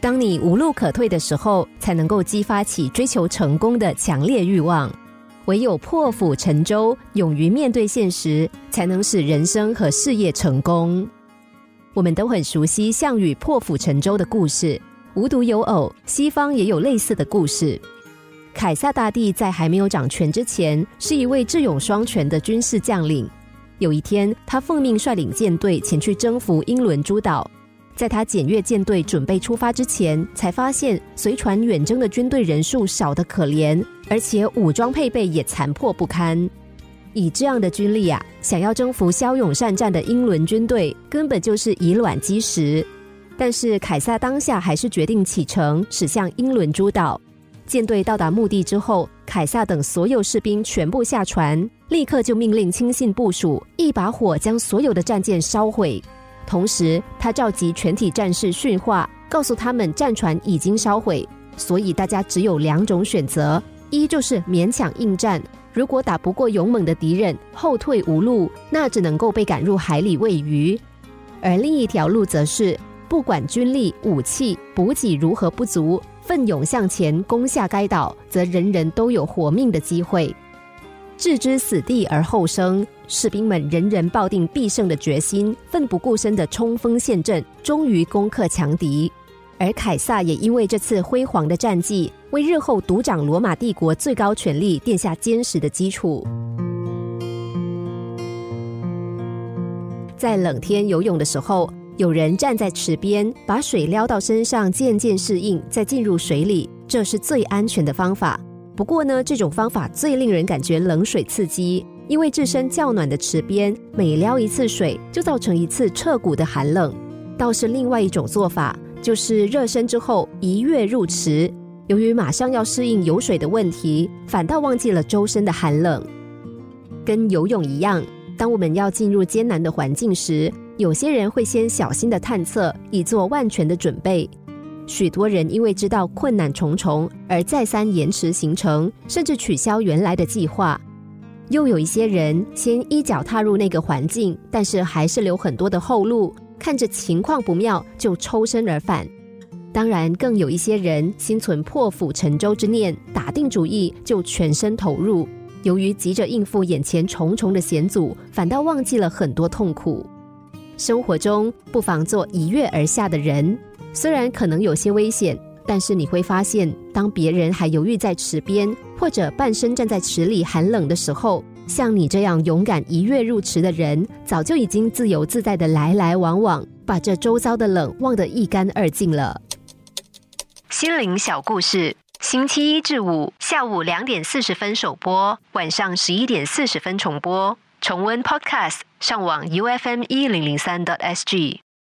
当你无路可退的时候，才能够激发起追求成功的强烈欲望。唯有破釜沉舟，勇于面对现实，才能使人生和事业成功。我们都很熟悉项羽破釜沉舟的故事，无独有偶，西方也有类似的故事。凯撒大帝在还没有掌权之前，是一位智勇双全的军事将领。有一天，他奉命率领舰队前去征服英伦诸岛。在他检阅舰队准备出发之前，才发现随船远征的军队人数少得可怜，而且武装配备也残破不堪。以这样的军力啊，想要征服骁勇善战的英伦军队，根本就是以卵击石。但是凯撒当下还是决定启程，驶向英伦诸岛。舰队到达目的之后，凯撒等所有士兵全部下船，立刻就命令亲信部署，一把火将所有的战舰烧毁。同时，他召集全体战士训话，告诉他们战船已经烧毁，所以大家只有两种选择：一就是勉强应战，如果打不过勇猛的敌人，后退无路，那只能够被赶入海里喂鱼；而另一条路则是，不管军力、武器、补给如何不足，奋勇向前攻下该岛，则人人都有活命的机会。置之死地而后生，士兵们人人抱定必胜的决心，奋不顾身的冲锋陷阵，终于攻克强敌。而凯撒也因为这次辉煌的战绩，为日后独掌罗马帝国最高权力奠下坚实的基础。在冷天游泳的时候，有人站在池边，把水撩到身上，渐渐适应，再进入水里，这是最安全的方法。不过呢，这种方法最令人感觉冷水刺激，因为置身较暖的池边，每撩一次水就造成一次彻骨的寒冷。倒是另外一种做法，就是热身之后一跃入池，由于马上要适应有水的问题，反倒忘记了周身的寒冷。跟游泳一样，当我们要进入艰难的环境时，有些人会先小心的探测，以做万全的准备。许多人因为知道困难重重，而再三延迟行程，甚至取消原来的计划；又有一些人先一脚踏入那个环境，但是还是留很多的后路，看着情况不妙就抽身而返。当然，更有一些人心存破釜沉舟之念，打定主意就全身投入。由于急着应付眼前重重的险阻，反倒忘记了很多痛苦。生活中不妨做一跃而下的人。虽然可能有些危险，但是你会发现，当别人还犹豫在池边，或者半身站在池里寒冷的时候，像你这样勇敢一跃入池的人，早就已经自由自在的来来往往，把这周遭的冷忘得一干二净了。心灵小故事，星期一至五下午两点四十分首播，晚上十一点四十分重播。重温 Podcast，上网 U F M 一零零三 t S G。